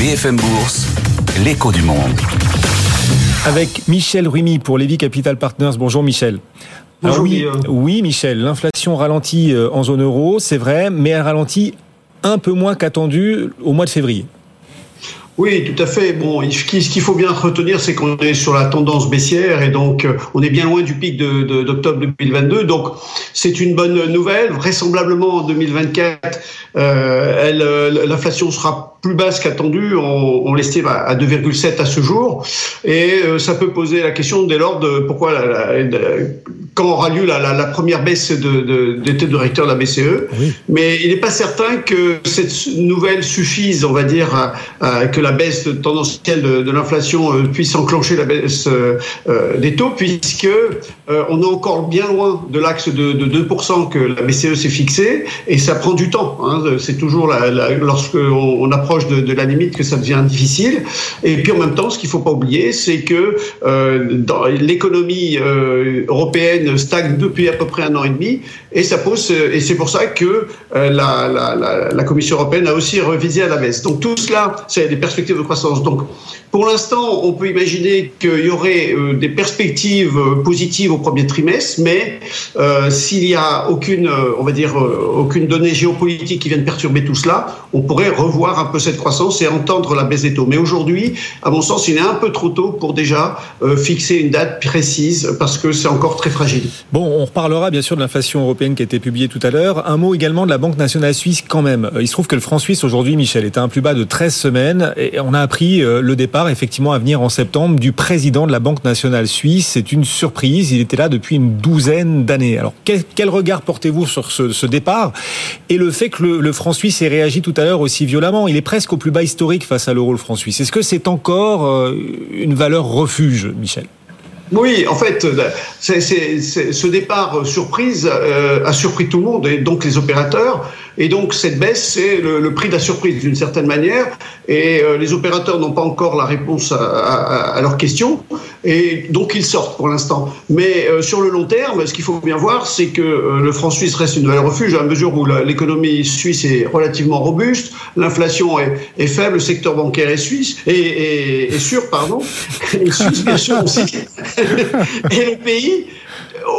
BFM Bourse, l'écho du monde. Avec Michel Ruimi pour Lévis Capital Partners. Bonjour Michel. Bonjour, oui, oui, Michel, l'inflation ralentit euh, en zone euro, c'est vrai, mais elle ralentit un peu moins qu'attendu au mois de février. Oui, tout à fait. Bon, ce qu'il faut bien retenir, c'est qu'on est sur la tendance baissière et donc euh, on est bien loin du pic de- de- d'octobre 2022. Donc c'est une bonne nouvelle. Vraisemblablement en 2024, euh, euh, l'inflation sera plus basse qu'attendue. On, on l'estime à, à 2,7 à ce jour. Et ça peut poser la question dès lors de pourquoi la- quand aura lieu la, la- la première baisse de, de, des taux directeurs de la BCE. Oui. Mais il n'est pas certain que cette nouvelle suffise, on va dire, à- à- que la baisse tendancielle de, de l'inflation euh, puisse enclencher la baisse euh, euh, des taux, puisque euh, on est encore bien loin de l'axe de, de 2% que la BCE s'est fixé, et ça prend du temps. hein. C'est toujours la, lorsque on, on approche de, de la limite que ça devient difficile. Et puis en même temps, ce qu'il faut pas oublier, c'est que euh, dans l'économie euh, européenne stagne depuis à peu près un an et demi, et ça pose, et c'est pour ça que euh, la, Commission européenne a aussi revisé à la baisse. Donc tout cela, c'est des perspectives de croissance. Donc pour l'instant, on peut imaginer qu'il y aurait euh, des perspectives euh, positives au premier trimestre, mais euh, s'il y a aucune, euh, on va dire, euh, aucune donnée géopolitique qui vienne perturber tout cela, on pourrait revoir un peu cette croissance et entendre la baisse des taux. Mais aujourd'hui, à mon sens, il est un peu trop tôt pour déjà euh, fixer une date précise parce que c'est encore très fragile. Bon, on reparlera bien sûr de l'inflation européenne qui a été publiée tout à l'heure. Un mot également de la Banque nationale suisse quand même. Euh, Il se trouve que le franc suisse aujourd'hui, Michel, était un plus bas de 13 semaines et on a appris euh, le départ effectivement à venir en septembre du président de la Banque nationale suisse. C'est une surprise. Il était là depuis une douzaine d'années. Alors quel, regard portez-vous sur ce, ce départ et le fait que le, le franc suisse ait réagi tout à l'heure aussi violemment? Il est presque au plus bas historique face à l'euro, le franc suisse. Est-ce que c'est encore euh, une valeur refuge, Michel? Oui, en fait, c'est- ce départ surprise euh, a surpris tout le monde, et donc les opérateurs. Et donc cette baisse, c'est le, prix de la surprise d'une certaine manière. Et euh, les opérateurs n'ont pas encore la réponse à, leurs questions. Et donc ils sortent pour l'instant. Mais euh, sur le long terme, ce qu'il faut bien voir, c'est que euh, le franc suisse reste une valeur refuge à mesure où l'économie suisse est relativement robuste, l'inflation est, faible, le secteur bancaire est suisse et, sûr, pardon, et suisse bien sûr aussi. et le pays,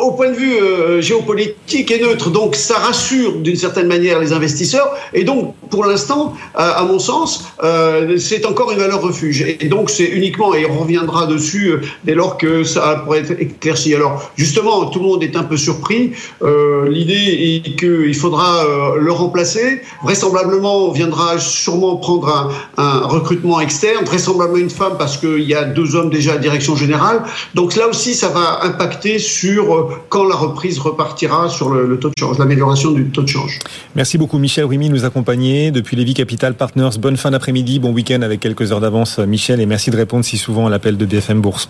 au point de vue euh, géopolitique, est neutre. Donc ça rassure d'une certaine manière les investisseurs. Et donc, pour l'instant, à, à mon sens, euh, c'est encore une valeur refuge. Et donc, c'est uniquement, et on reviendra dessus euh, dès lors que ça pourrait être éclairci. Alors, justement, tout le monde est un peu surpris. Euh, L'idée est qu'il faudra euh, le remplacer. Vraisemblablement, on viendra sûrement prendre un, un recrutement externe, vraisemblablement une femme parce qu'il y a deux hommes déjà à direction générale. Donc là aussi, ça va impacter sur euh, quand la reprise repartira sur le, taux de change, l'amélioration du taux de change. Merci beaucoup Michel Ruimi de nous accompagner depuis Lévis Capital Partners. Bonne fin d'après-midi, bon week-end avec quelques heures d'avance Michel et merci de répondre si souvent à l'appel de BFM Bourse.